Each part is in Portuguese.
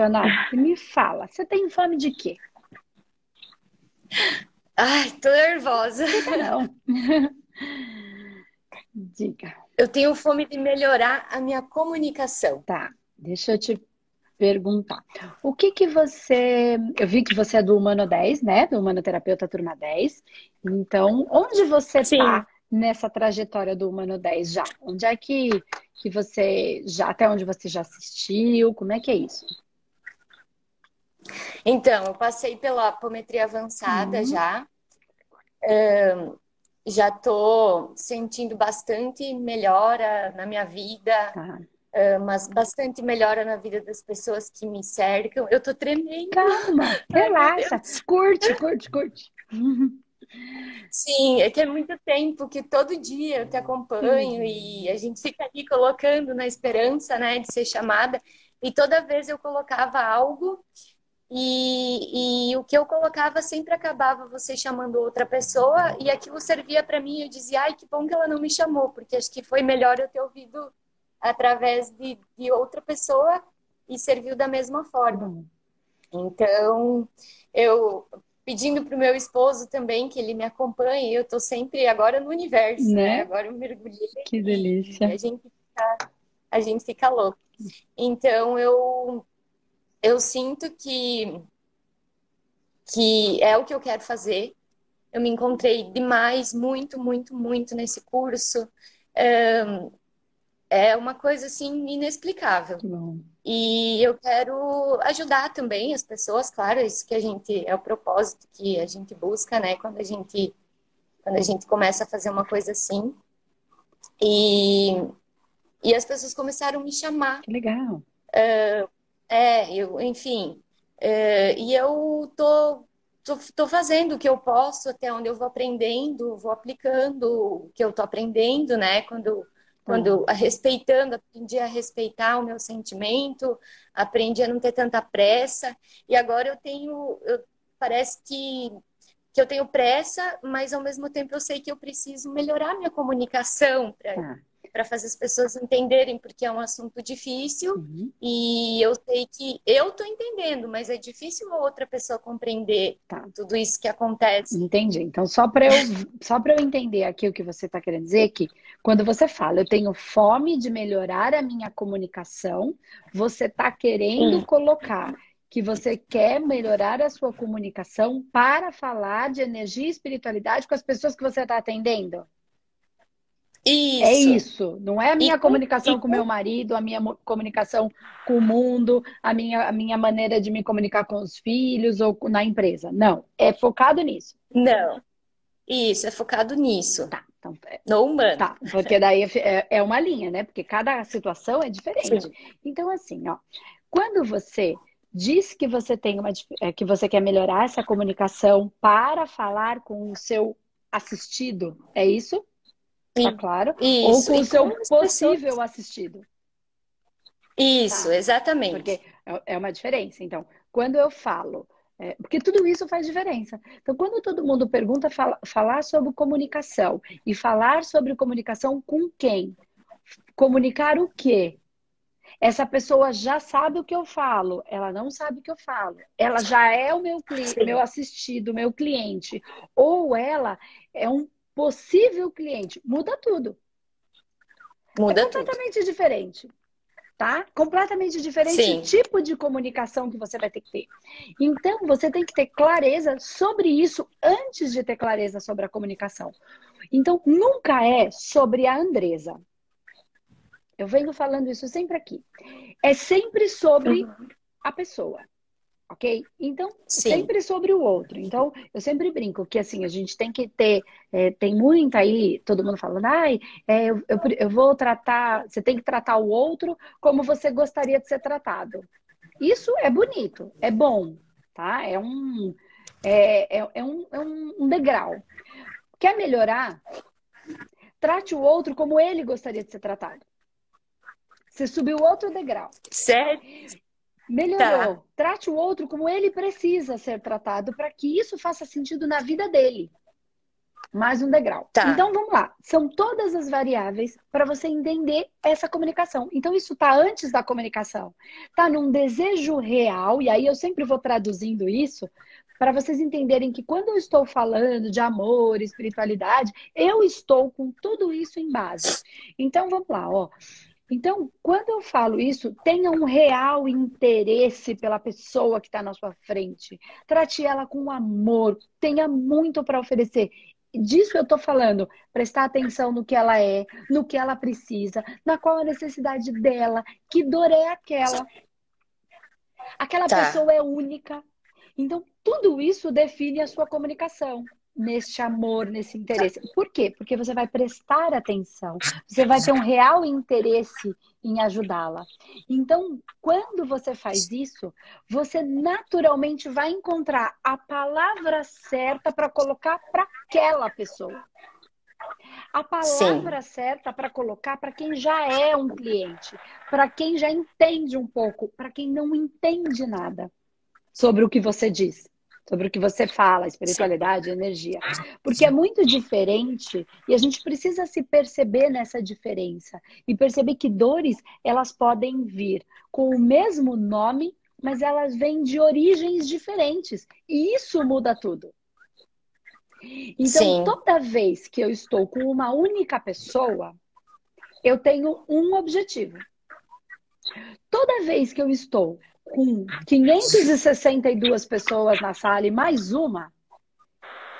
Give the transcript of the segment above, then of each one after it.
Joana, me fala, você tem fome de quê? Ai, tô nervosa. Não. Diga. Eu tenho fome de melhorar a minha comunicação. Tá, deixa eu te perguntar. O que que você. Eu vi que você é do Humano 10, né? Do Humanoterapeuta Turma 10. Então, onde você Sim. tá nessa trajetória do Humano 10 já? Onde é que, que você já, até onde você já assistiu? Como é que é isso? Então, eu passei pela apometria avançada Uhum. já. Ahn, já tô sentindo bastante melhora na minha vida, ah, mas bastante melhora na vida das pessoas que me cercam. Eu tô tremendo. Calma, relaxa. Curte, curte, curte. Sim, é que é muito tempo que todo dia eu te acompanho e a gente fica ali colocando na esperança, né, de ser chamada. E toda vez eu colocava algo e, e o que eu colocava sempre acabava você chamando outra pessoa e aquilo servia para mim. Eu dizia, ai, que bom que ela não me chamou, porque acho que foi melhor eu ter ouvido através de, de outra pessoa e serviu da mesma forma. Bom, Então, eu pedindo para o meu esposo também que ele me acompanhe, eu estou sempre agora no universo, Né? né? Agora eu mergulhei que delícia. a gente fica, a gente fica louco. Então, eu, eu sinto que, que é o que eu quero fazer. Eu me encontrei demais, muito, muito, muito nesse curso. É uma coisa assim inexplicável. E eu quero ajudar também as pessoas, claro, isso que a gente é o propósito que a gente busca, né, quando a gente quando a gente começa a fazer uma coisa assim. E e as pessoas começaram a me chamar. Que legal. É, eu, enfim, é, e eu tô, tô tô fazendo o que eu posso até onde eu vou aprendendo, vou aplicando o que eu tô aprendendo, né? Quando quando a- respeitando, aprendi a respeitar o meu sentimento, aprendi a não ter tanta pressa, e agora eu tenho, eu- parece que, que eu tenho pressa, mas ao mesmo tempo eu sei que eu preciso melhorar minha comunicação para Tá. Para fazer as pessoas entenderem, porque é um assunto difícil, Uhum. e eu sei que eu tô entendendo, mas é difícil outra pessoa compreender Tá. tudo isso que acontece. Entendi. Então, só para eu, só eu entender aqui o que você está querendo dizer, que quando você fala, eu tenho fome de melhorar a minha comunicação, você está querendo colocar que você quer melhorar a sua comunicação para falar de energia e espiritualidade com as pessoas que você está atendendo? Isso. É isso. Não é a minha E com- comunicação e com meu marido, a minha comunicação com o mundo, a minha, a minha maneira de me comunicar com os filhos ou na empresa. Não. É focado nisso. Não. Isso, é focado nisso, Tá. Então, é- no humano. Tá, porque daí é, é uma linha, né? Porque cada situação é diferente. Sim. Então, assim, ó, quando você diz que você tem uma é, que você quer melhorar essa comunicação para falar com o seu assistido, é isso? Tá Sim. claro? Isso. Ou com o seu as pessoas- possível assistido. Isso, Tá. exatamente. Porque é- é uma diferença. Então, quando eu falo, é, porque tudo isso faz diferença. Então, quando todo mundo pergunta fala- falar sobre comunicação e falar sobre comunicação com quem? Comunicar o quê? Essa pessoa já sabe o que eu falo, ela não sabe o que eu falo. Ela já é o meu, meu assistido, meu cliente. Ou ela é um possível cliente. Muda tudo. Muda é tudo. completamente diferente. Tá? Completamente diferente Sim. o tipo de comunicação que você vai ter que ter. Então, você tem que ter clareza sobre isso antes de ter clareza sobre a comunicação. Então, nunca é sobre a Andresa. Eu venho falando isso sempre aqui. É sempre sobre Uhum. a pessoa. Ok? Então, Sim. sempre sobre o outro. Então, eu sempre brinco que assim, a gente tem que ter, é, tem muita aí, todo mundo falando, ai, é, eu, eu, eu vou tratar, você tem que tratar o outro como você gostaria de ser tratado. Isso é bonito, é bom, tá? É um, é, é, é um, é um degrau. Quer melhorar? Trate o outro como ele gostaria de ser tratado. Você subiu outro degrau. Sério? Melhorou. Tá. Trate o outro como ele precisa ser tratado para que isso faça sentido na vida dele. mais um degrau. Tá. Então vamos lá. São todas as variáveis para você entender essa comunicação. Então isso está antes da comunicação. Está num desejo real, e aí eu sempre vou traduzindo isso para vocês entenderem que quando eu estou falando de amor, espiritualidade, eu estou com tudo isso em base. Então vamos lá, ó. Então, quando eu falo isso, tenha um real interesse pela pessoa que está na sua frente. Trate ela com amor, tenha muito para oferecer. Disso eu estou falando, prestar atenção no que ela é, no que ela precisa, na qual a necessidade dela, que dor é aquela. Aquela tá. pessoa é única. Então, tudo isso define a sua comunicação neste amor, nesse interesse. Por quê? Porque você vai prestar atenção, você vai ter um real interesse em ajudá-la. Então, quando você faz isso, você naturalmente vai encontrar a palavra certa para colocar para aquela pessoa. A palavra Sim. certa para colocar para quem já é um cliente, para quem já entende um pouco, para quem não entende nada sobre o que você diz sobre o que você fala, espiritualidade, energia. Porque é muito diferente e a gente precisa se perceber nessa diferença e perceber que dores, elas podem vir com o mesmo nome, mas elas vêm de origens diferentes. E isso muda tudo. Então, Sim. toda vez que eu estou com uma única pessoa, eu tenho um objetivo. Toda vez que eu estou com 562 pessoas na sala e mais uma,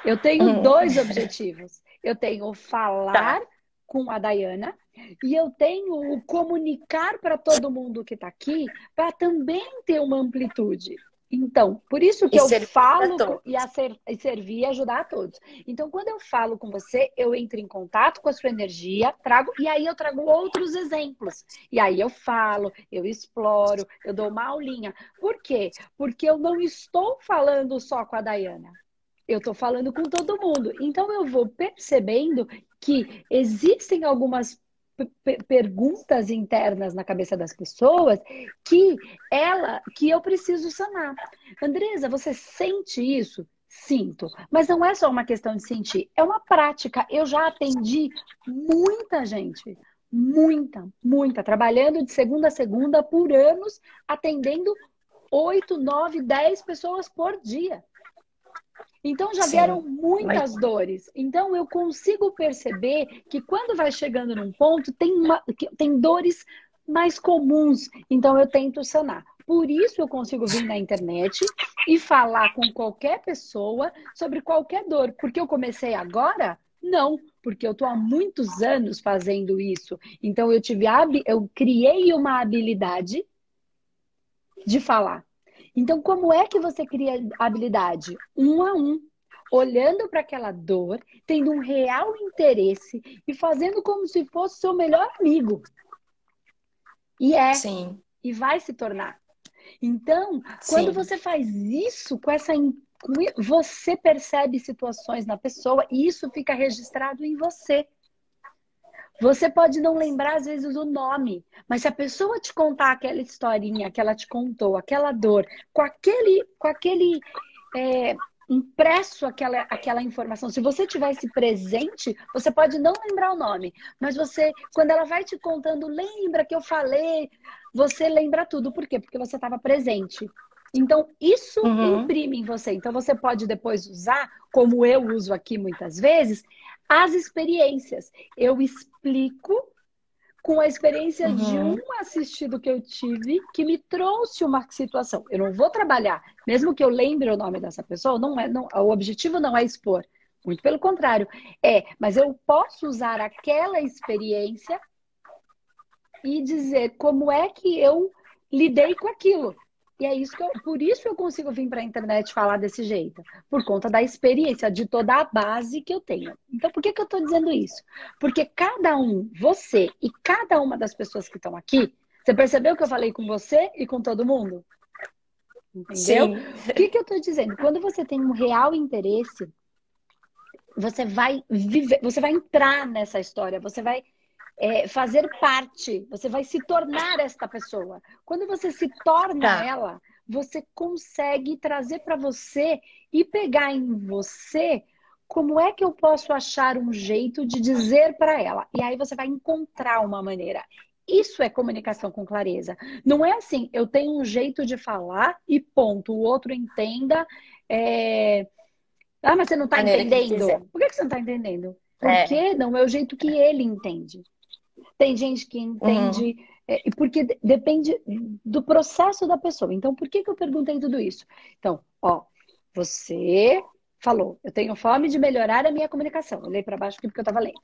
eu tenho hum. dois objetivos. Eu tenho falar tá. com a Dayana e eu tenho o comunicar para todo mundo que está aqui para também ter uma amplitude. Então, por isso que e eu falo e, e servir e ajudar a todos. Então, quando eu falo com você, eu entro em contato com a sua energia, trago e aí eu trago outros exemplos. E aí eu falo, eu exploro, eu dou uma aulinha. Por quê? Porque eu não estou falando só com a Dayana. Eu estou falando com todo mundo. Então eu vou percebendo que existem algumas perguntas internas na cabeça das pessoas que ela, que eu preciso sanar. Andresa, você sente isso? Sinto. Mas não é só uma questão de sentir, é uma prática. Eu já atendi muita gente, muita, muita, trabalhando de segunda a segunda por anos, atendendo oito, nove, dez pessoas por dia. Então já Sim, vieram muitas mas... dores. Então eu consigo perceber que quando vai chegando num ponto, tem, uma, tem dores mais comuns. Então eu tento sanar. Por isso eu consigo vir na internet e falar com qualquer pessoa sobre qualquer dor. Porque eu comecei agora? Não, porque eu estou há muitos anos fazendo isso. Então eu tive eu criei uma habilidade de falar. Então, como é que você cria habilidade? Um a um. Olhando para aquela dor, tendo um real interesse e fazendo como se fosse seu melhor amigo. E é. Sim. E vai se tornar. Então, quando Sim. você faz isso com essa você percebe situações na pessoa e isso fica registrado em você. Você pode não lembrar, às vezes, o nome, mas se a pessoa te contar aquela historinha que ela te contou, aquela dor, com aquele, com aquele é, impresso aquela, aquela informação, se você tivesse presente, você pode não lembrar o nome, mas você, quando ela vai te contando, lembra que eu falei, você lembra tudo. Por quê? Porque você estava presente. Então, isso uhum. imprime em você. Então, você pode depois usar, como eu uso aqui muitas vezes, as experiências. Eu explico com a experiência uhum. de um assistido que eu tive que me trouxe uma situação. Eu não vou trabalhar, mesmo que eu lembre o nome dessa pessoa, não é, não, o objetivo não é expor. Muito pelo contrário. É, mas eu posso usar aquela experiência e dizer como é que eu lidei com aquilo. E é isso que eu, por isso eu consigo vir para a internet falar desse jeito, por conta da experiência, de toda a base que eu tenho. Então, por que, que eu estou dizendo isso? Porque cada um, você e cada uma das pessoas que estão aqui, você percebeu que eu falei com você e com todo mundo? Entendeu? Sim. O que, que eu estou dizendo? Quando você tem um real interesse, você vai viver, você vai entrar nessa história, você vai é, fazer parte, você vai se tornar esta pessoa. Quando você se torna tá. ela, você consegue trazer para você e pegar em você como é que eu posso achar um jeito de dizer para ela? E aí você vai encontrar uma maneira. Isso é comunicação com clareza. Não é assim, eu tenho um jeito de falar e ponto. O outro entenda. É... Ah, mas você não está entendendo. Por que você não está entendendo? É. Porque é. não é o jeito que ele entende. Tem gente que entende. Uhum. É, porque depende do processo da pessoa. Então, por que, que eu perguntei tudo isso? Então, ó, você falou, eu tenho fome de melhorar a minha comunicação. Eu para baixo aqui porque eu estava lendo.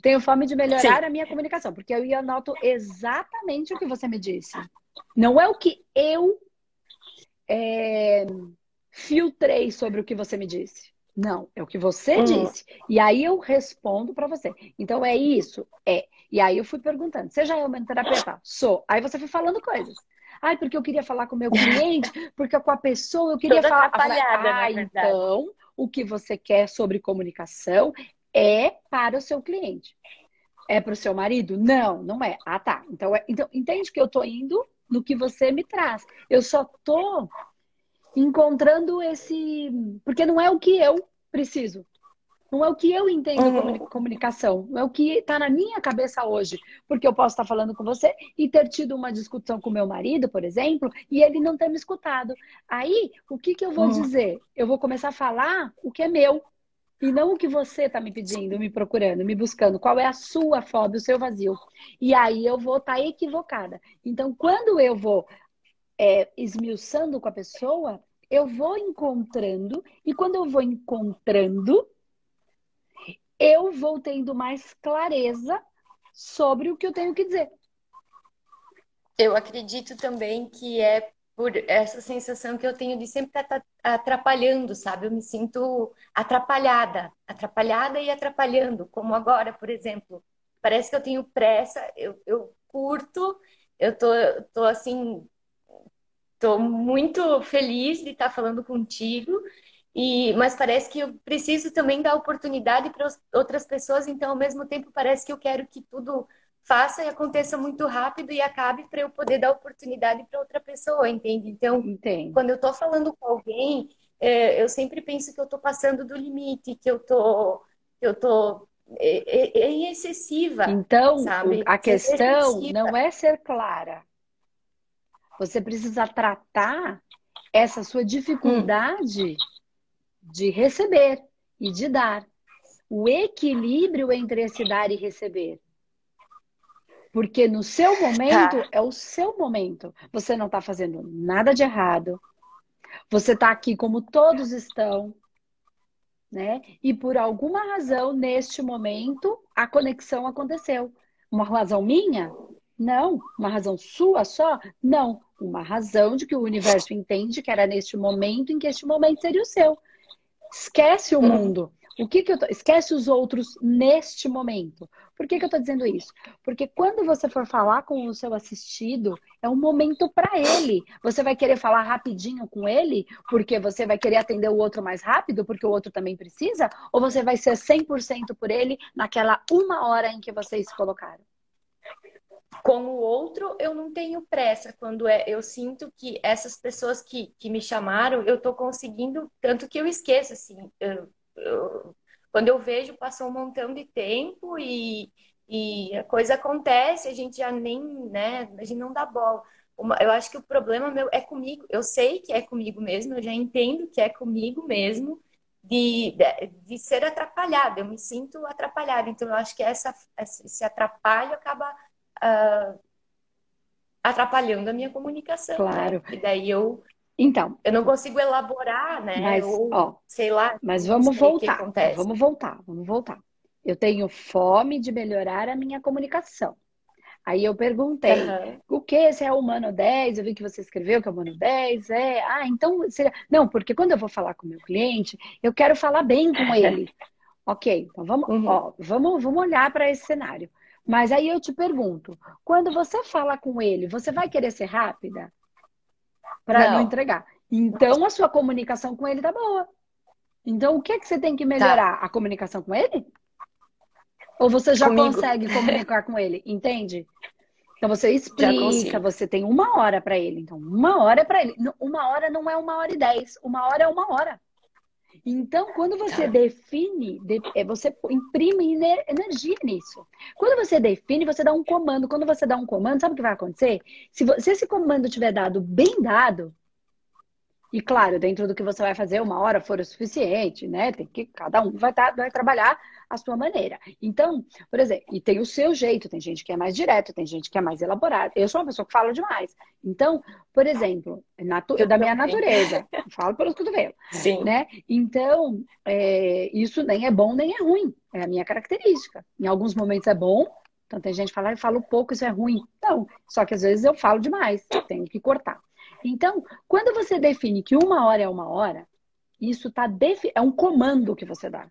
Tenho fome de melhorar Sim. a minha comunicação, porque eu ia anoto exatamente o que você me disse. Não é o que eu é, filtrei sobre o que você me disse. Não, é o que você hum. disse. E aí eu respondo para você. Então é isso? É. E aí eu fui perguntando: você já é uma terapeuta? Sou. Aí você foi falando coisas. Ai, porque eu queria falar com o meu cliente, porque com a pessoa eu queria Toda falar. Atrapalhada, ah, então o que você quer sobre comunicação é para o seu cliente. É para o seu marido? Não, não é. Ah, tá. Então, é, então entende que eu estou indo no que você me traz. Eu só estou encontrando esse. Porque não é o que eu preciso. Não é o que eu entendo uhum. comunicação. Não é o que está na minha cabeça hoje. Porque eu posso estar falando com você e ter tido uma discussão com meu marido, por exemplo, e ele não ter me escutado. Aí, o que, que eu vou uhum. dizer? Eu vou começar a falar o que é meu. E não o que você está me pedindo, me procurando, me buscando. Qual é a sua fome, o seu vazio. E aí eu vou estar tá equivocada. Então, quando eu vou é, esmiuçando com a pessoa, eu vou encontrando. E quando eu vou encontrando, eu vou tendo mais clareza sobre o que eu tenho que dizer. Eu acredito também que é por essa sensação que eu tenho de sempre estar atrapalhando, sabe? Eu me sinto atrapalhada, atrapalhada e atrapalhando, como agora, por exemplo. Parece que eu tenho pressa, eu, eu curto, eu tô, tô assim, tô muito feliz de estar falando contigo, e, mas parece que eu preciso também dar oportunidade para outras pessoas, então ao mesmo tempo parece que eu quero que tudo faça e aconteça muito rápido e acabe para eu poder dar oportunidade para outra pessoa, entende? Então, Entendo. quando eu estou falando com alguém, é, eu sempre penso que eu estou passando do limite, que eu tô, que eu tô é, é, é excessiva. Então, sabe? a questão não é ser clara. Você precisa tratar essa sua dificuldade hum de receber e de dar. O equilíbrio entre esse dar e receber. Porque no seu momento tá. é o seu momento. Você não está fazendo nada de errado. Você está aqui como todos estão. Né? E por alguma razão, neste momento, a conexão aconteceu. Uma razão minha? Não. Uma razão sua só? Não. Uma razão de que o universo entende que era neste momento em que este momento seria o seu. Esquece o mundo. O que, que eu tô... Esquece os outros neste momento. Por que, que eu estou dizendo isso? Porque quando você for falar com o seu assistido, é um momento para ele. Você vai querer falar rapidinho com ele, porque você vai querer atender o outro mais rápido, porque o outro também precisa? Ou você vai ser 100% por ele naquela uma hora em que vocês se colocaram? Com o outro, eu não tenho pressa. Quando é, eu sinto que essas pessoas que, que me chamaram, eu estou conseguindo, tanto que eu esqueço, assim. Eu, eu, quando eu vejo, passou um montão de tempo e, e a coisa acontece, a gente já nem, né, a gente não dá bola. Uma, eu acho que o problema meu é comigo. Eu sei que é comigo mesmo, eu já entendo que é comigo mesmo. De, de, de, ser atrapalhada, eu me sinto atrapalhada. Então, eu acho que essa, esse atrapalho acaba uh, atrapalhando a minha comunicação. Né? Claro. Né? E daí eu então, eu não consigo elaborar, né? Mas, Ou, ó, sei lá. Mas vamos voltar. Vamos voltar, vamos voltar. Eu tenho fome de melhorar a minha comunicação. Aí eu perguntei, uhum. o que? Esse é o Humano 10? Eu vi que você escreveu que é o Humano 10. É, ah, então seria. Não, porque quando eu vou falar com o meu cliente, eu quero falar bem com ele. ok, então vamos, uhum. ó, vamos, vamos olhar para esse cenário. Mas aí eu te pergunto, quando você fala com ele, você vai querer ser rápida? Para não. não. entregar. Então a sua comunicação com ele tá boa. Então o que é que você tem que melhorar? Tá. A comunicação com ele? Ou você já Comigo. consegue comunicar com ele? Entende? Então você explica, você tem uma hora para ele. Então, uma hora é para ele. Uma hora não é uma hora e dez, uma hora é uma hora. Então, quando você define, é, você imprime energia nisso. Quando você define, você dá um comando. Quando você dá um comando, sabe o que vai acontecer? Se, se esse comando tiver dado bem dado, e claro, dentro do que você vai fazer, uma hora for o suficiente, né? Tem que cada um vai, tá, vai trabalhar a sua maneira. Então, por exemplo, e tem o seu jeito, tem gente que é mais direto, tem gente que é mais elaborada. Eu sou uma pessoa que fala demais. Então, por exemplo, natu da minha natureza, falo pelos cotovelos. Sim. Né? Então, é, isso nem é bom nem é ruim. É a minha característica. Em alguns momentos é bom, então tem gente que fala, eu falo pouco, isso é ruim. Não, só que às vezes eu falo demais, tenho que cortar. Então, quando você define que uma hora é uma hora, isso tá defi... é um comando que você dá.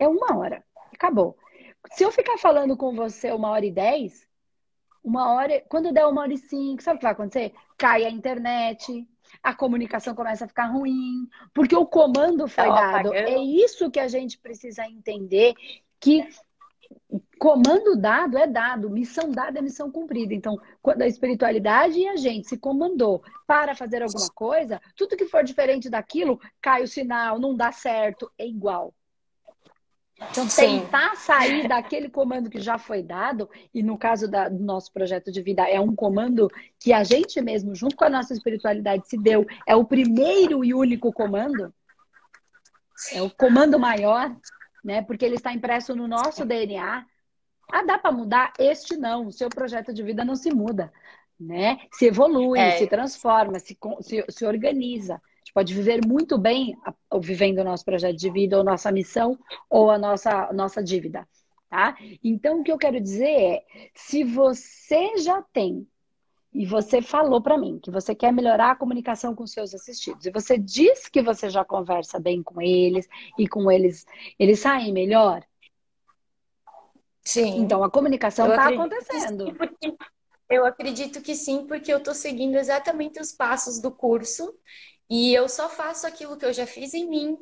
É uma hora. Acabou. Se eu ficar falando com você uma hora e dez, uma hora, quando der uma hora e cinco, sabe o que vai acontecer? Cai a internet, a comunicação começa a ficar ruim, porque o comando foi tá dado. É isso que a gente precisa entender que comando dado é dado, missão dada é missão cumprida. Então, quando a espiritualidade e a gente se comandou para fazer alguma coisa, tudo que for diferente daquilo, cai o sinal, não dá certo, é igual. Então, Sim. tentar sair daquele comando que já foi dado, e no caso da, do nosso projeto de vida, é um comando que a gente mesmo, junto com a nossa espiritualidade, se deu, é o primeiro e único comando, é o comando maior, né? Porque ele está impresso no nosso DNA. Ah, dá para mudar? Este não. O seu projeto de vida não se muda, né? Se evolui, é. se transforma, se, se, se organiza. A gente pode viver muito bem vivendo o nosso projeto de vida, ou nossa missão, ou a nossa, nossa dívida, tá? Então, o que eu quero dizer é, se você já tem e você falou para mim que você quer melhorar a comunicação com seus assistidos, e você diz que você já conversa bem com eles e com eles, eles saem melhor. Sim. Então a comunicação está acontecendo. eu acredito que sim, porque eu estou seguindo exatamente os passos do curso e eu só faço aquilo que eu já fiz em mim,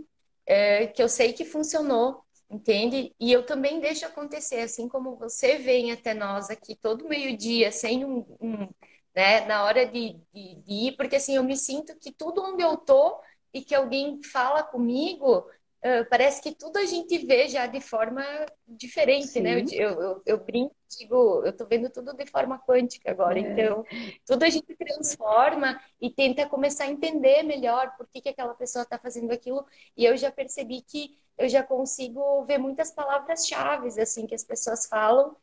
é, que eu sei que funcionou, entende? E eu também deixo acontecer, assim como você vem até nós aqui todo meio-dia sem um, um né? Na hora de, de, de, ir, porque assim, eu me sinto que tudo onde eu tô e que alguém fala comigo, uh, parece que tudo a gente vê já de forma diferente, né? Sim. né? Eu, eu, eu, brinco, digo, eu tô vendo tudo de forma quântica agora, é. então tudo a gente transforma e tenta começar a entender melhor por que, que aquela pessoa está fazendo aquilo, e eu já percebi que eu já consigo ver muitas palavras-chave, assim, que as pessoas falam,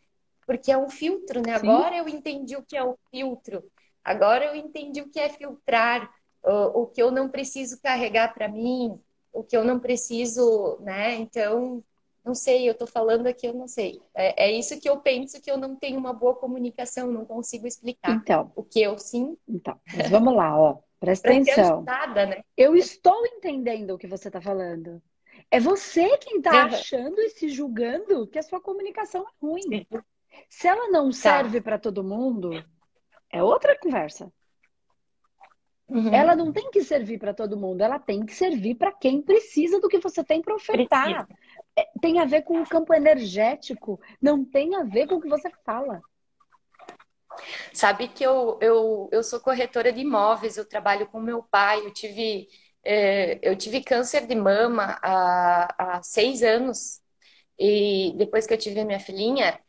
porque é um filtro, né? Sim. Agora eu entendi o que é o filtro, agora eu entendi o que é filtrar, o, o que eu não preciso carregar para mim, o que eu não preciso, né? Então, não sei, eu tô falando aqui, eu não sei. É, é, isso que eu penso que eu não tenho uma boa comunicação, não consigo explicar. Então, o que eu sim. Então, mas vamos lá, ó. Presta atenção. Ajudada, né? Eu estou entendendo o que você está falando. É você quem está uhum. achando e se julgando que a sua comunicação é ruim. Se ela não tá. serve para todo mundo, é outra conversa. Uhum. Ela não tem que servir para todo mundo, ela tem que servir para quem precisa do que você tem para ofertar. É, tem a ver com o campo energético, não tem a ver com o que você fala. Sabe que eu, eu, eu sou corretora de imóveis, eu trabalho com meu pai, eu tive, é, eu tive câncer de mama há, há seis anos. E depois que eu tive a minha filhinha,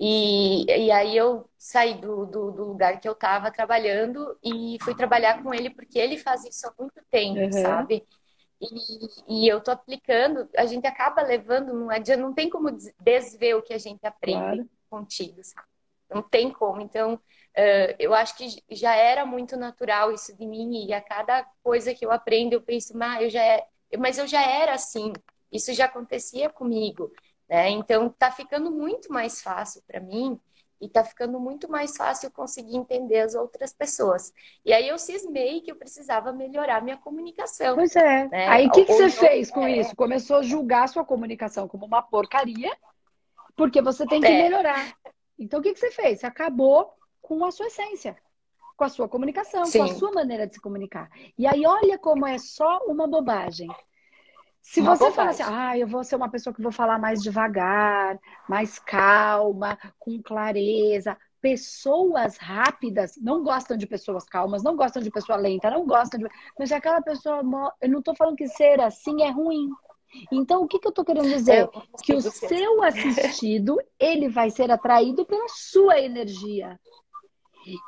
e, e aí eu saí do, do, do lugar que eu estava trabalhando e fui trabalhar com ele porque ele faz isso há muito tempo, uhum. sabe? E, e, eu tô aplicando, a gente acaba levando, não adianta, não tem como desver o que a gente aprende claro. contigo, sabe? Não tem como. Então, uh, eu acho que já era muito natural isso de mim, e a cada coisa que eu aprendo, eu penso, mas eu já é, mas eu já era assim, isso já acontecia comigo. Né? Então, está ficando muito mais fácil para mim e está ficando muito mais fácil conseguir entender as outras pessoas. E aí eu cismei que eu precisava melhorar minha comunicação. Pois é. Né? Aí o que, que, você fez com é... isso? Começou a julgar a sua comunicação como uma porcaria, porque você tem que é. melhorar. Então o que, que você fez? Você acabou com a sua essência, com a sua comunicação, Sim. com a sua maneira de se comunicar. E aí olha como é só uma bobagem. Se uma você falar assim, ah, eu vou ser uma pessoa que vou falar mais devagar, mais calma, com clareza. Pessoas rápidas não gostam de pessoas calmas, não gostam de pessoa lenta, não gostam de. Mas é aquela pessoa. Eu não estou falando que ser assim é ruim. Então, o que, que eu estou querendo dizer? Que o seu assistido, ele vai ser atraído pela sua energia.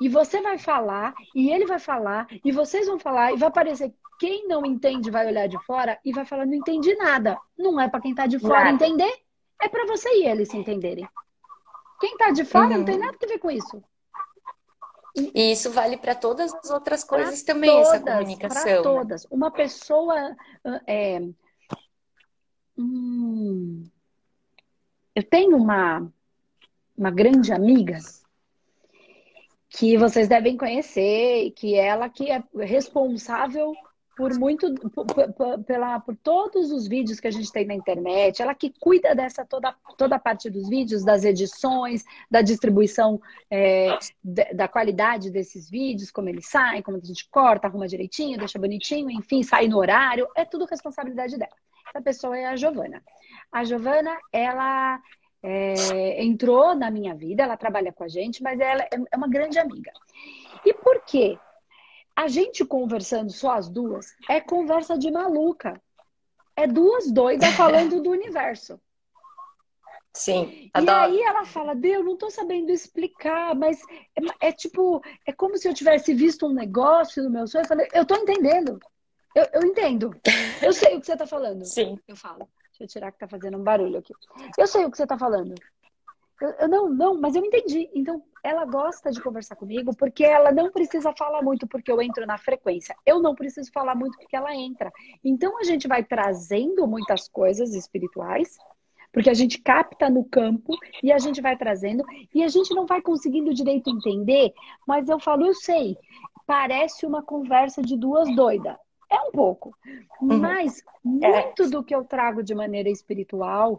E você vai falar, e ele vai falar, e vocês vão falar, e vai aparecer quem não entende vai olhar de fora e vai falar, não entendi nada. Não é para quem está de fora nada. entender, é para você e ele se entenderem. Quem está de fora uhum. não tem nada a ver com isso. E isso vale para todas as outras coisas pra também, todas, essa comunicação. Para né? todas. Uma pessoa. É, hum, eu tenho uma, uma grande amiga que vocês devem conhecer, que ela que é responsável por muito pela, por todos os vídeos que a gente tem na internet, ela que cuida dessa toda, toda a parte dos vídeos, das edições, da distribuição é, da qualidade desses vídeos, como eles saem, como a gente corta, arruma direitinho, deixa bonitinho, enfim, sai no horário, é tudo responsabilidade dela. Essa pessoa é a Giovana. A Giovana, ela é, entrou na minha vida, ela trabalha com a gente, mas ela é uma grande amiga. E por quê? A gente conversando só as duas é conversa de maluca. É duas doidas falando do universo. Sim, adoro. E aí ela fala, Deus, não tô sabendo explicar, mas é, é, tipo, é como se eu tivesse visto um negócio no meu sonho. Eu falei, eu tô entendendo. Eu, eu entendo. Eu sei o que você tá falando. Sim. Eu falo. Deixa eu tirar que tá fazendo um barulho aqui. Eu sei o que você tá falando. Eu, eu, não, não, mas eu entendi. Então, ela gosta de conversar comigo porque ela não precisa falar muito porque eu entro na frequência. Eu não preciso falar muito porque ela entra. Então, a gente vai trazendo muitas coisas espirituais, porque a gente capta no campo e a gente vai trazendo e a gente não vai conseguindo direito entender, mas eu falo, eu sei. Parece uma conversa de duas doidas. É pouco. Uhum. Mas muito é. do que eu trago de maneira espiritual,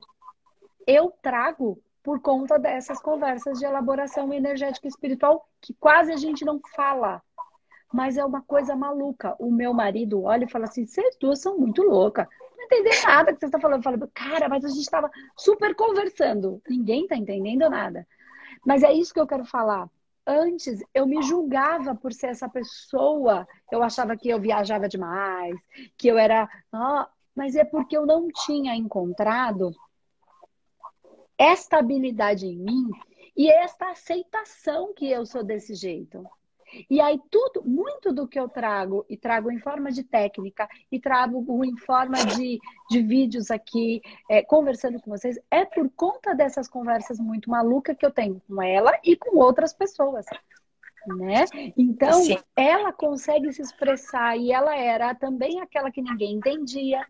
eu trago por conta dessas conversas de elaboração energética espiritual que quase a gente não fala. Mas é uma coisa maluca. O meu marido olha e fala assim: vocês duas são muito loucas. Não entender nada que você está falando. Eu falo, cara, mas a gente estava super conversando. Ninguém está entendendo nada. Mas é isso que eu quero falar antes eu me julgava por ser essa pessoa. Eu achava que eu viajava demais, que eu era. Oh, mas é porque eu não tinha encontrado esta habilidade em mim e esta aceitação que eu sou desse jeito. E aí tudo, muito do que eu trago, e trago em forma de técnica, e trago em forma de, de vídeos aqui, é, conversando com vocês, é por conta dessas conversas muito malucas que eu tenho com ela e com outras pessoas. Né? Então, Sim. ela consegue se expressar e ela era também aquela que ninguém entendia,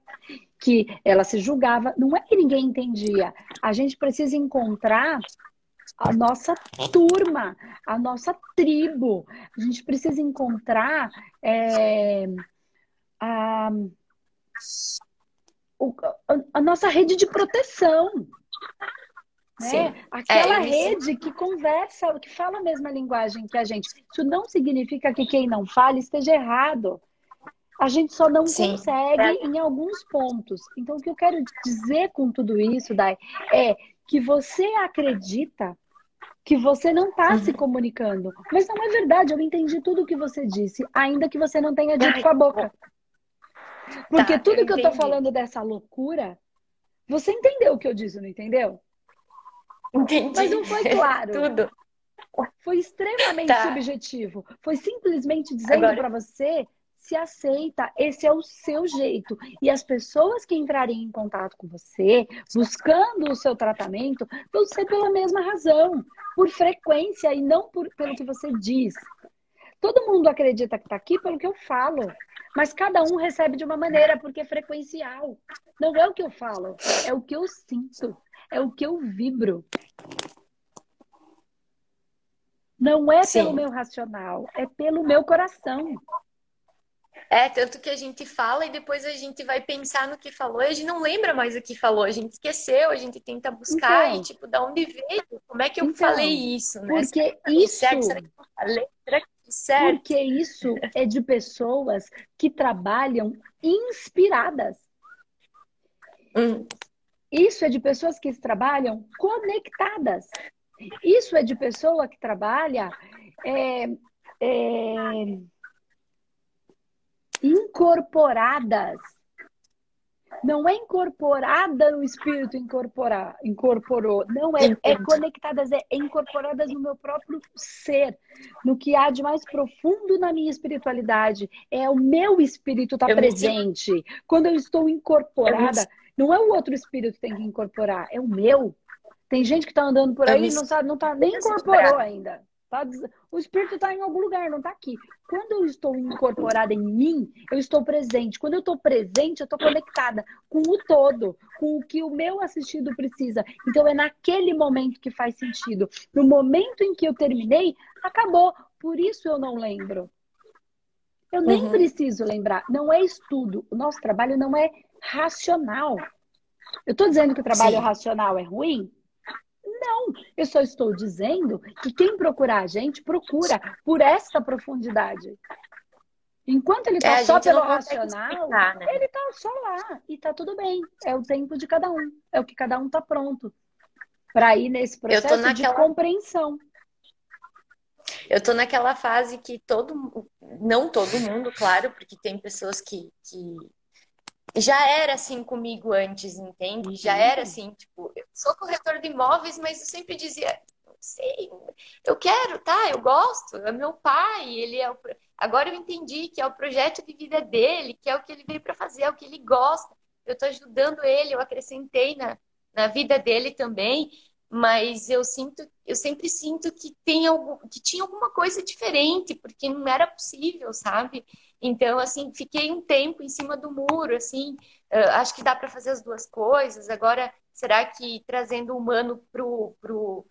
que ela se julgava. Não é que ninguém entendia. A gente precisa encontrar a nossa turma, a nossa tribo. A gente precisa encontrar é, a, a, nossa rede de proteção. Né? Aquela é, rede que conversa, que fala a mesma linguagem que a gente. Isso não significa que quem não fala esteja errado. A gente só não Sim. consegue é. em alguns pontos. Então, o que eu quero dizer com tudo isso, Dai, é que você acredita que você não está se comunicando. Mas não é verdade, eu entendi tudo o que você disse, ainda que você não tenha dito com a boca. Porque tá, tudo eu que eu tô falando dessa loucura, você entendeu o que eu disse, não entendeu? Entendi. Mas não foi claro. tudo. Foi extremamente tá. subjetivo. Foi simplesmente dizendo para você se aceita, esse é o seu jeito. E as pessoas que entrarem em contato com você, buscando o seu tratamento, vão ser pela mesma razão, por frequência e não por, pelo que você diz. Todo mundo acredita que está aqui pelo que eu falo, mas cada um recebe de uma maneira, porque é frequencial. Não é o que eu falo, é o que eu sinto, é o que eu vibro. Não é Sim. pelo meu racional, é pelo meu coração. É, tanto que a gente fala e depois a gente vai pensar no que falou e a gente não lembra mais o que falou, a gente esqueceu, a gente tenta buscar então, e, tipo, da onde veio? Como é que eu então, falei isso, né? Porque isso... Certo? Será que eu falei? Será que certo? Porque isso é de pessoas que trabalham inspiradas. Hum. Isso é de pessoas que trabalham conectadas. Isso é de pessoa que trabalha é, é, incorporadas. não é incorporada no espírito incorporar, incorporou. Não é, é conectadas, é, é incorporadas no meu próprio ser, no que há de mais profundo na minha espiritualidade. É o meu espírito estar tá presente. Quando eu estou incorporada, não é o outro espírito que tem que incorporar, é o meu. Tem gente que está andando por aí e não sabe, não tá nem incorporou ainda. Tá? O espírito está em algum lugar, não está aqui. Quando eu estou incorporada em mim, eu estou presente. Quando eu estou presente, eu estou conectada com o todo, com o que o meu assistido precisa. Então é naquele momento que faz sentido. No momento em que eu terminei, acabou. Por isso eu não lembro. Eu nem uhum. preciso lembrar. Não é estudo. O nosso trabalho não é racional. Eu estou dizendo que o trabalho Sim. racional é ruim? Não, eu só estou dizendo que quem procurar a gente procura por essa profundidade. Enquanto ele está é, só pelo racional, explicar, né? ele está só lá e está tudo bem. É o tempo de cada um, é o que cada um está pronto para ir nesse processo naquela... de compreensão. Eu estou naquela fase que todo, não todo mundo, claro, porque tem pessoas que, que já era assim comigo antes, entende? Já era assim, tipo, eu sou corretor de imóveis, mas eu sempre dizia, não sei, eu quero, tá? Eu gosto, é meu pai, ele é o... Agora eu entendi que é o projeto de vida dele, que é o que ele veio para fazer, é o que ele gosta. Eu estou ajudando ele, eu acrescentei na, na vida dele também, mas eu sinto, eu sempre sinto que tem algo, que tinha alguma coisa diferente, porque não era possível, sabe? Então, assim, fiquei um tempo em cima do muro, assim, acho que dá para fazer as duas coisas. Agora, será que trazendo o humano para pro, pro,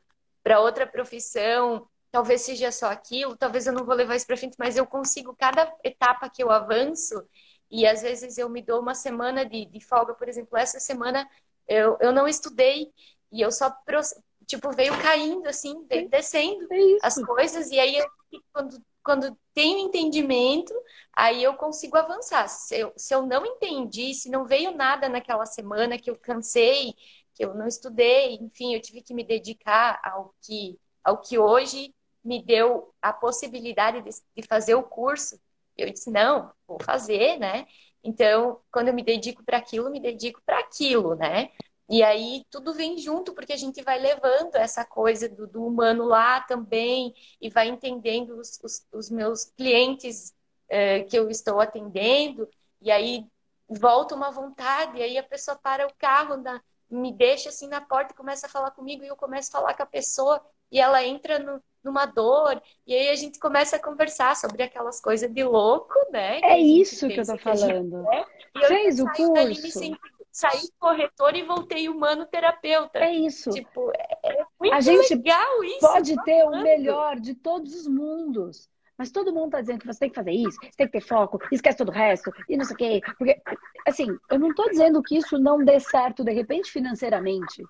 outra profissão, talvez seja só aquilo, talvez eu não vou levar isso para frente, mas eu consigo, cada etapa que eu avanço, e às vezes eu me dou uma semana de, de folga, por exemplo, essa semana eu, eu não estudei, e eu só, tipo, veio caindo, assim, veio descendo é as coisas, e aí eu, quando quando tenho entendimento, aí eu consigo avançar. Se eu, se eu não entendi, se não veio nada naquela semana que eu cansei, que eu não estudei, enfim, eu tive que me dedicar ao que, ao que hoje me deu a possibilidade de, de fazer o curso. Eu disse, não, vou fazer, né? Então, quando eu me dedico para aquilo, me dedico para aquilo, né? E aí tudo vem junto, porque a gente vai levando essa coisa do, do humano lá também e vai entendendo os, os, os meus clientes é, que eu estou atendendo. E aí volta uma vontade, e aí a pessoa para o carro, na, me deixa assim na porta e começa a falar comigo, e eu começo a falar com a pessoa, e ela entra no, numa dor, e aí a gente começa a conversar sobre aquelas coisas de louco, né? É isso que eu tô falando. Que Fez o curso saí corretor e voltei humano terapeuta. É isso. Tipo, é, é muito a gente legal isso. Pode ter o melhor de todos os mundos. Mas todo mundo tá dizendo que você tem que fazer isso, você tem que ter foco, esquece todo o resto, e não sei o quê. Porque, assim, eu não tô dizendo que isso não dê certo, de repente, financeiramente.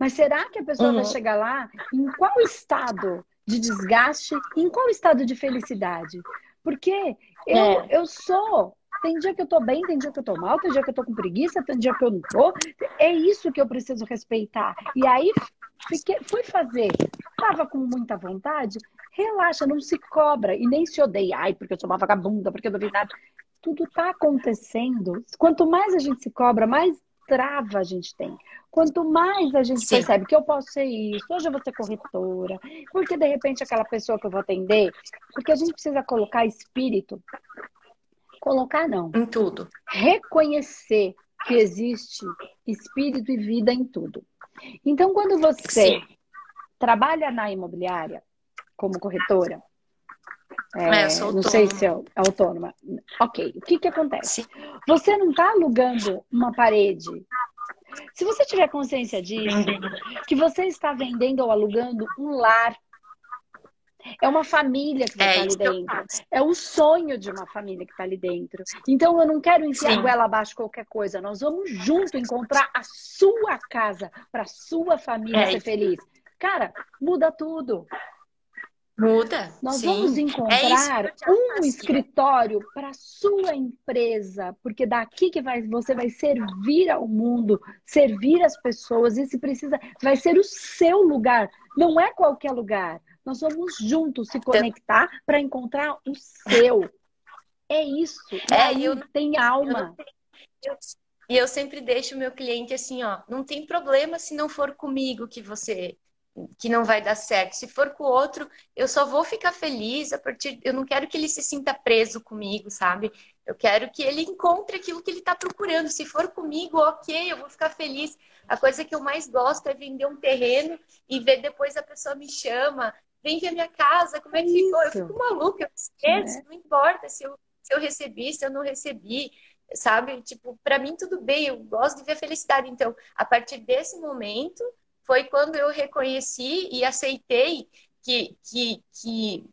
Mas será que a pessoa uhum. vai chegar lá em qual estado de desgaste em qual estado de felicidade? Porque eu, é. eu sou tem dia que eu tô bem, tem dia que eu tô mal, tem dia que eu tô com preguiça, tem dia que eu não tô. É isso que eu preciso respeitar. E aí fiquei, fui fazer. Tava com muita vontade. Relaxa, não se cobra e nem se odeia. Ai, porque eu sou uma vagabunda, porque eu não vi nada. Tudo tá acontecendo. Quanto mais a gente se cobra, mais trava a gente tem. Quanto mais a gente Sim. percebe que eu posso ser isso, hoje eu vou ser corretora, porque de repente aquela pessoa que eu vou atender, porque a gente precisa colocar espírito Colocar não. Em tudo. Reconhecer que existe espírito e vida em tudo. Então, quando você Sim. trabalha na imobiliária como corretora, é, é, não sei se é autônoma. Ok, o que, que acontece? Sim. Você não está alugando uma parede. Se você tiver consciência disso, que você está vendendo ou alugando um lar é uma família que vai é estar ali dentro. É o sonho de uma família que está ali dentro. Então eu não quero enfiar Sim. a goela abaixo qualquer coisa. Nós vamos junto encontrar a sua casa para sua família é ser feliz. Cara, muda tudo. Muda. Nós Sim. vamos é encontrar é um escritório para sua empresa, porque daqui que vai, você vai servir ao mundo, servir as pessoas, e se precisa, vai ser o seu lugar, não é qualquer lugar. Nós vamos juntos se conectar para encontrar o seu. É isso. É, eu tem alma. Eu, E eu sempre deixo o meu cliente assim, ó, não tem problema se não for comigo que você que não vai dar certo. Se for com o outro, eu só vou ficar feliz a partir. Eu não quero que ele se sinta preso comigo, sabe? Eu quero que ele encontre aquilo que ele está procurando. Se for comigo, ok, eu vou ficar feliz. A coisa que eu mais gosto é vender um terreno e ver depois a pessoa me chama, vem ver minha casa, como é que ficou? Eu fico maluca, eu esqueço, é. não importa se eu, se eu recebi, se eu não recebi sabe? Tipo, para mim tudo bem, eu gosto de ver felicidade. Então, a partir desse momento, foi quando eu reconheci e aceitei que, que, que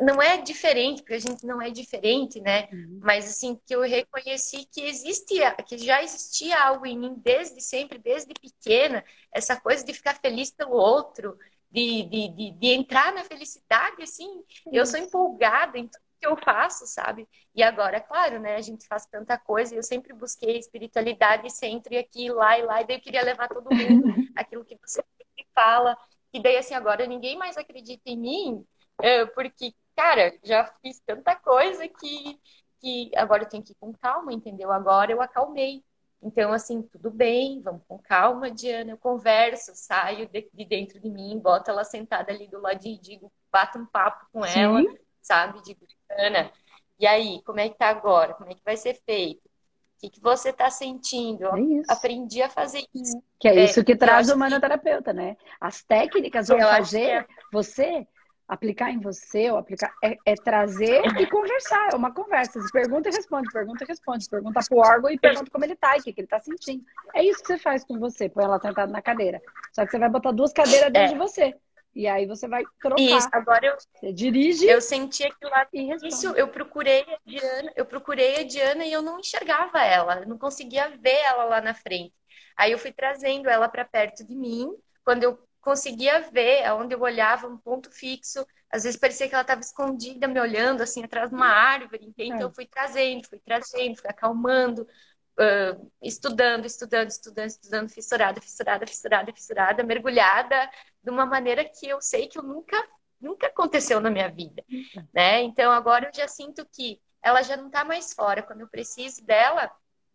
não é diferente, porque a gente não é diferente, né? Uhum. Mas assim, que eu reconheci que existia, que já existia algo em mim desde sempre, desde pequena, essa coisa de ficar feliz pelo outro, de, de, de, de entrar na felicidade, assim, eu sou empolgada em tudo que eu faço, sabe? E agora, claro, né? A gente faz tanta coisa e eu sempre busquei espiritualidade sempre aqui, lá e lá, e daí eu queria levar todo mundo aquilo que você fala. E daí, assim, agora ninguém mais acredita em mim, é, porque, cara, já fiz tanta coisa que, que agora eu tenho que ir com calma, entendeu? Agora eu acalmei. Então, assim, tudo bem, vamos com calma, Diana. Eu converso, saio de, de dentro de mim, boto ela sentada ali do ladinho, digo, bato um papo com Sim. ela, sabe? Digo, Ana, e aí, como é que tá agora? Como é que vai ser feito? O que, que você está sentindo? É aprendi a fazer isso. Que é, é isso que traz o manoterapeuta, que... né? As técnicas vão fazer é... você aplicar em você, ou aplicar, é, é, trazer e conversar, é uma conversa. Você pergunta e responde, pergunta e responde, pergunta pro órgão e pergunta como ele tá, e o que, que ele tá sentindo. É isso que você faz com você, põe ela sentada na cadeira. Só que você vai botar duas cadeiras dentro é. de você. E aí você vai trocar. Isso, agora eu você dirige. Eu senti aquilo lá. Isso, eu procurei a Diana, eu procurei a Diana e eu não enxergava ela, não conseguia ver ela lá na frente. Aí eu fui trazendo ela para perto de mim, quando eu conseguia ver, aonde eu olhava um ponto fixo, às vezes parecia que ela estava escondida me olhando assim atrás de uma árvore, então é. eu fui trazendo, fui trazendo, fui acalmando, uh, estudando, estudando, estudando, estudando, fissurada, fissurada, fissurada, fissurada, mergulhada de uma maneira que eu sei que eu nunca, nunca aconteceu na minha vida, uhum. né? Então agora eu já sinto que ela já não está mais fora. Quando eu preciso dela,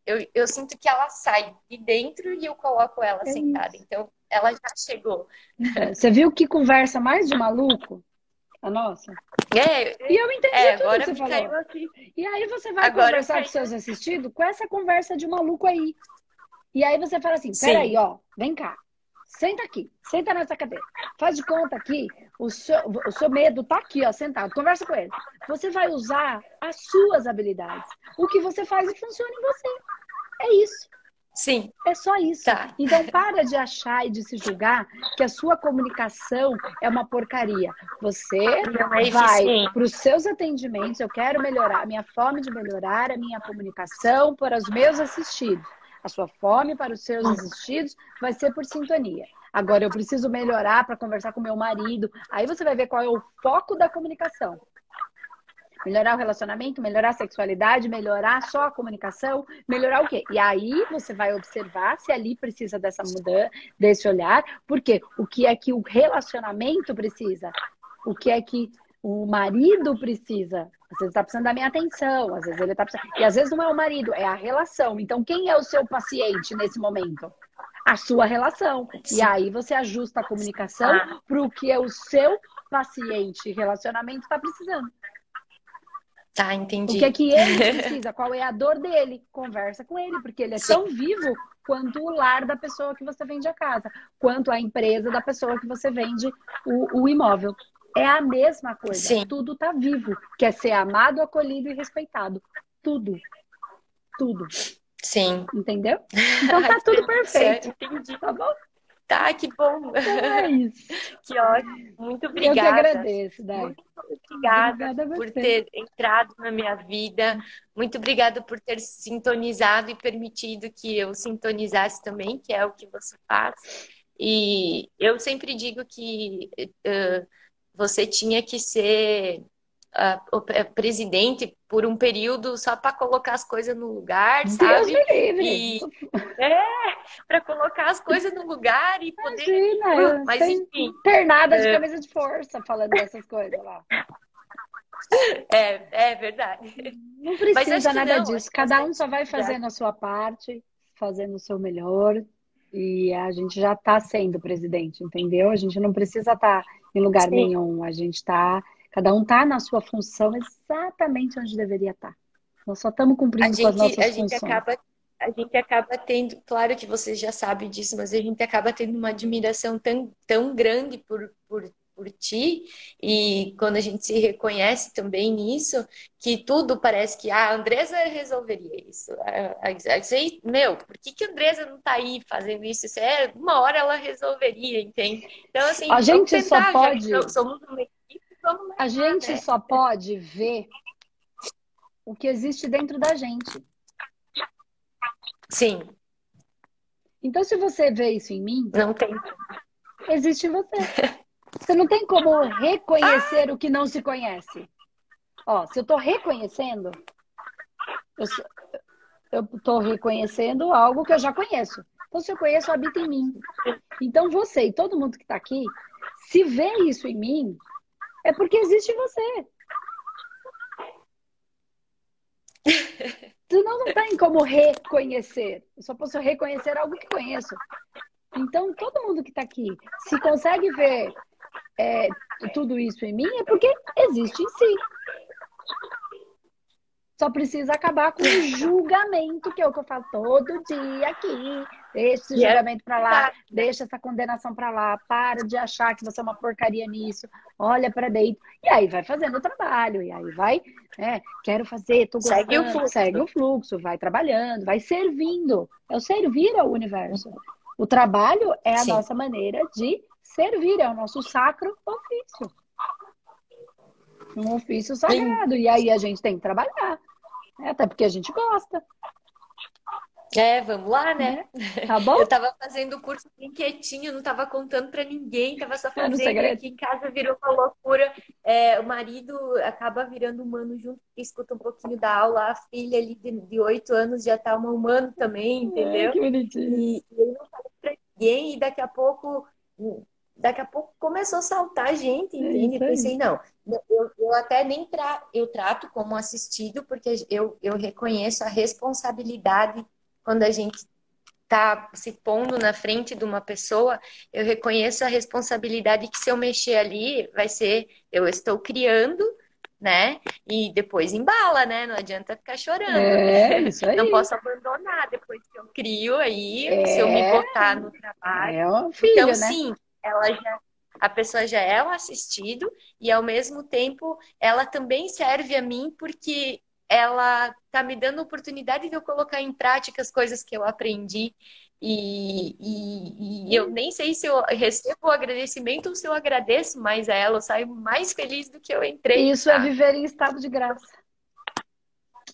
eu, eu sinto que ela sai de dentro e eu coloco ela é sentada. Então ela já chegou. Você viu que conversa mais de maluco? A nossa? É, e eu entendi é, tudo agora que você falou. Aqui. E aí você vai agora conversar com seus assistidos com essa conversa de maluco aí. E aí você fala assim, peraí, ó, vem cá. Senta aqui, senta nessa cadeira. Faz de conta aqui, o seu, o seu medo tá aqui, ó, sentado. Conversa com ele. Você vai usar as suas habilidades. O que você faz e funciona em você. É isso. Sim. É só isso. Tá. Então para de achar e de se julgar que a sua comunicação é uma porcaria. Você é vai para os seus atendimentos, eu quero melhorar a minha forma de melhorar a minha comunicação para os meus assistidos. A sua fome para os seus assistidos vai ser por sintonia. Agora eu preciso melhorar para conversar com meu marido. Aí você vai ver qual é o foco da comunicação. Melhorar o relacionamento, melhorar a sexualidade, melhorar só a comunicação, melhorar o quê? E aí você vai observar se ali precisa dessa mudança, desse olhar, porque o que é que o relacionamento precisa? O que é que o marido precisa? Às vezes está precisando da minha atenção, às vezes ele está precisando. E às vezes não é o marido, é a relação. Então, quem é o seu paciente nesse momento? A sua relação. E aí você ajusta a comunicação ah. para o que é o seu paciente relacionamento está precisando. Tá, entendi. O que é que ele precisa? Qual é a dor dele? Conversa com ele, porque ele é Sim. tão vivo quanto o lar da pessoa que você vende a casa, quanto a empresa da pessoa que você vende o, o imóvel. É a mesma coisa. Sim. Tudo tá vivo. Quer ser amado, acolhido e respeitado. Tudo. Tudo. Sim. Entendeu? Então tá tudo perfeito. Entendi. Tá bom? Tá, que bom. É isso. que ótimo. Muito obrigada. Eu que agradeço, Dai. Muito obrigada, obrigada por ter entrado na minha vida. Muito obrigada por ter sintonizado e permitido que eu sintonizasse também, que é o que você faz. E eu sempre digo que uh, você tinha que ser uh, o presidente por um período só para colocar as coisas no lugar, Deus sabe? E, é, para colocar as coisas no lugar e poder. Imagina, Mas enfim. Pernada de é... camisa de força falando dessas coisas lá. É, é verdade. Não precisa nada não, disso. Cada um só vai fazendo a sua parte, fazendo o seu melhor e a gente já está sendo presidente, entendeu? A gente não precisa estar tá em lugar Sim. nenhum, a gente está, cada um está na sua função exatamente onde deveria estar. Tá. Nós só estamos cumprindo gente, com as nossas a funções. Gente acaba, a gente acaba tendo, claro que vocês já sabem disso, mas a gente acaba tendo uma admiração tão, tão grande por, por por ti, e quando a gente se reconhece também nisso, que tudo parece que ah, a Andresa resolveria isso. Aí, meu, por que, que a Andresa não está aí fazendo isso? isso é, uma hora ela resolveria, entende? Então, assim, a gente só pode. somos uma equipe, a gente só pode ver o que existe dentro da gente. Sim. Então, se você vê isso em mim, não tem. Existe em você. Você não tem como reconhecer o que não se conhece. Ó, se eu estou reconhecendo, eu estou reconhecendo algo que eu já conheço. Então, se eu conheço, habita em mim. Então, você e todo mundo que está aqui, se vê isso em mim, é porque existe você. Senão não tem como reconhecer. Eu só posso reconhecer algo que conheço. Então, todo mundo que está aqui, se consegue ver é, tudo isso em mim, é porque existe em si. Só precisa acabar com o julgamento, que é o que eu faço todo dia aqui. Deixa esse yeah. julgamento para lá, deixa essa condenação para lá, para de achar que você é uma porcaria nisso, olha para dentro. E aí vai fazendo o trabalho, e aí vai, né, quero fazer, tô gostando, segue o, fluxo. segue o fluxo, vai trabalhando, vai servindo. É o servir ao universo. O trabalho é a Sim. nossa maneira de servir, é o nosso sacro ofício. Um ofício sagrado. Sim. E aí a gente tem que trabalhar. Né? Até porque a gente gosta. É, vamos lá, né? É. Tá bom? Eu tava fazendo o curso bem quietinho, não tava contando para ninguém, tava só fazendo. Aqui em casa virou uma loucura. É, o marido acaba virando humano junto, escuta um pouquinho da aula. A filha ali de oito anos já tá uma humano também, entendeu? É, que bonitinho. E, e eu não falei pra ninguém, e daqui a pouco daqui a pouco começou a saltar gente, é entende? É eu pensei, não, eu, eu até nem tra eu trato como assistido, porque eu, eu reconheço a responsabilidade quando a gente está se pondo na frente de uma pessoa, eu reconheço a responsabilidade que se eu mexer ali, vai ser, eu estou criando, né? E depois embala, né? Não adianta ficar chorando. É, isso aí. Não posso abandonar depois que eu crio aí, é, se eu me botar no trabalho. É um filho, então, né? sim, ela já a pessoa já é um assistido e ao mesmo tempo ela também serve a mim porque ela tá me dando oportunidade de eu colocar em prática as coisas que eu aprendi e, e, e, eu nem sei se eu recebo o agradecimento ou se eu agradeço mais a ela, eu saio mais feliz do que eu entrei. Isso é é viver em estado de graça.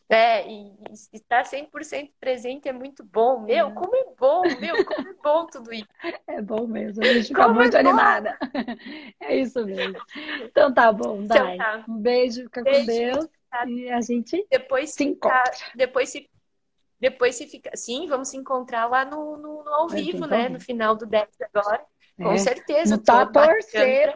É, e estar 100% presente é muito bom. Meu, como é bom, meu, como é bom tudo isso. É bom mesmo, a gente fica é muito é animada. É isso mesmo. Então tá bom, Dai. Então, tá. Um beijo, fica beijo, com Deus. Tá. E a gente depois se encontra. depois se depois se fica. Sim, vamos se encontrar lá no, no, no ao vivo, né? No final do 10 agora. Com é. certeza. Não tá torcer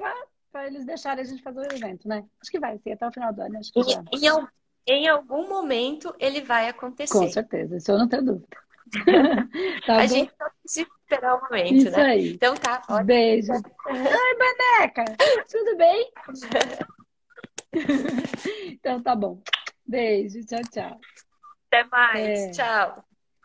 para eles deixarem a gente fazer o evento, né? Acho que vai ser até o final do ano. Acho que em, em, em algum momento ele vai acontecer. Com certeza, isso eu não tenho dúvida. tá a bom? gente só precisa esperar o momento, isso né? Aí. Então tá. Ótimo. Beijo. Oi, boneca! Tudo bem? então tá bom. Beijo, tchau, tchau. Até mais. É. Tchau.